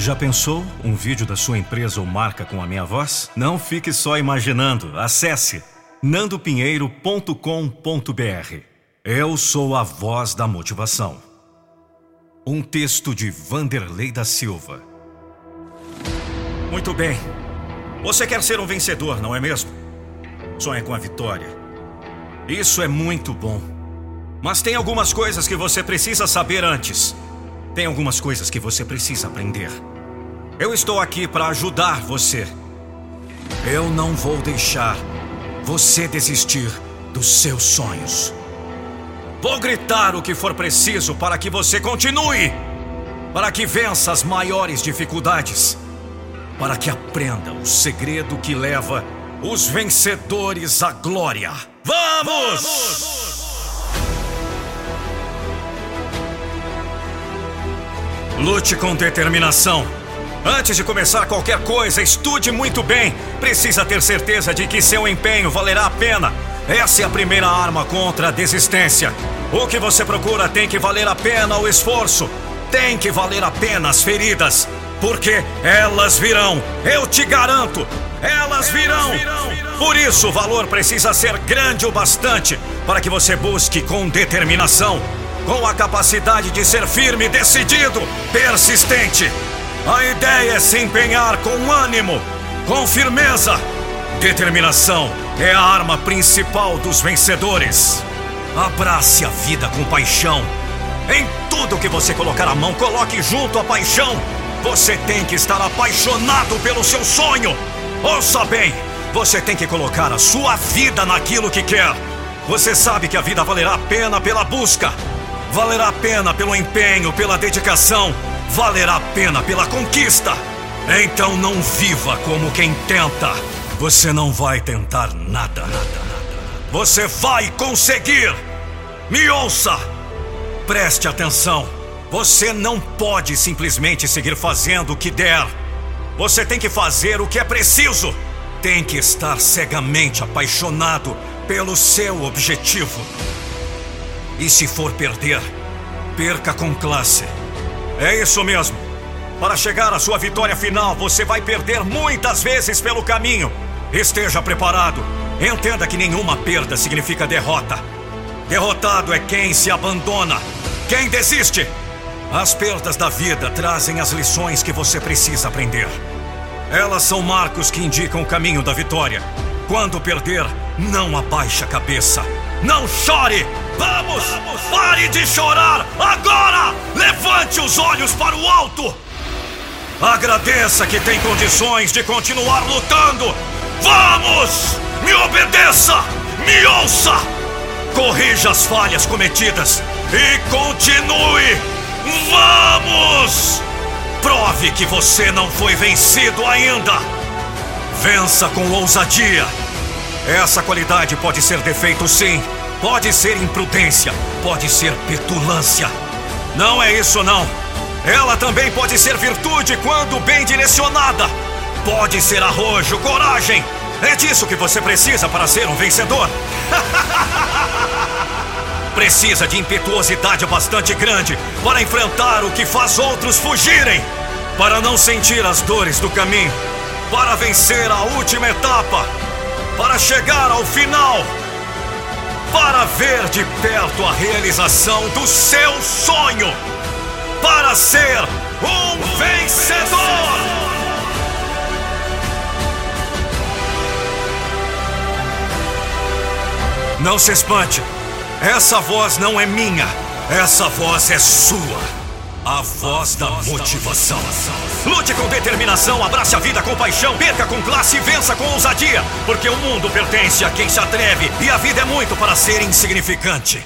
Já pensou um vídeo da sua empresa ou marca com a minha voz? Não fique só imaginando. Acesse nandopinheiro.com.br. Eu sou a voz da motivação. Um texto de Vanderlei da Silva. Muito bem. Você quer ser um vencedor, não é mesmo? Sonha com a vitória. Isso é muito bom. Mas tem algumas coisas que você precisa saber antes. Tem algumas coisas que você precisa aprender. Eu estou aqui para ajudar você. Eu não vou deixar você desistir dos seus sonhos. Vou gritar o que for preciso para que você continue, para que vença as maiores dificuldades, para que aprenda o segredo que leva os vencedores à glória. Vamos! Vamos! Lute com determinação. Antes de começar qualquer coisa, estude muito bem. Precisa ter certeza de que seu empenho valerá a pena. Essa é a primeira arma contra a desistência. O que você procura tem que valer a pena o esforço. Tem que valer a pena as feridas. Porque elas virão. Eu te garanto. Elas virão. Por isso, o valor precisa ser grande o bastante para que você busque com determinação, com a capacidade de ser firme, decidido, persistente. A ideia é se empenhar com ânimo, com firmeza. Determinação é a arma principal dos vencedores. Abrace a vida com paixão. Em tudo que você colocar a mão, coloque junto a paixão. Você tem que estar apaixonado pelo seu sonho. Ouça bem, você tem que colocar a sua vida naquilo que quer. Você sabe que a vida valerá a pena pela busca, valerá a pena pelo empenho, pela dedicação, valerá a pena pela conquista. Então não viva como quem tenta. Você não vai tentar nada. Você vai conseguir! Me ouça! Preste atenção. Você não pode simplesmente seguir fazendo o que der. Você tem que fazer o que é preciso. Tem que estar cegamente apaixonado pelo seu objetivo. E se for perder, perca com classe. É isso mesmo. Para chegar à sua vitória final, você vai perder muitas vezes pelo caminho. Esteja preparado. Entenda que nenhuma perda significa derrota. Derrotado é quem se abandona, quem desiste. As perdas da vida trazem as lições que você precisa aprender. Elas são marcos que indicam o caminho da vitória. Quando perder, não abaixe a cabeça. Não chore! Vamos! Vamos! Pare de chorar! Agora! Levante os olhos para o alto! Agradeça que tem condições de continuar lutando! Vamos! Me obedeça! Me ouça! Corrija as falhas cometidas e continue! Vamos! Prove que você não foi vencido ainda! Vença com ousadia! Essa qualidade pode ser defeito, sim. Pode ser imprudência. Pode ser petulância. Não é isso, não. Ela também pode ser virtude quando bem direcionada. Pode ser arrojo, coragem. É disso que você precisa para ser um vencedor. precisa de impetuosidade bastante grande para enfrentar o que faz outros fugirem. Para não sentir as dores do caminho. Para vencer a última etapa. Para chegar ao final. Para ver de perto a realização do seu sonho. Para ser um vencedor. Não se espante. Essa voz não é minha. Essa voz é sua. A voz da motivação. Lute com determinação, abrace a vida com paixão, perca com classe e vença com ousadia. Porque o mundo pertence a quem se atreve e a vida é muito para ser insignificante.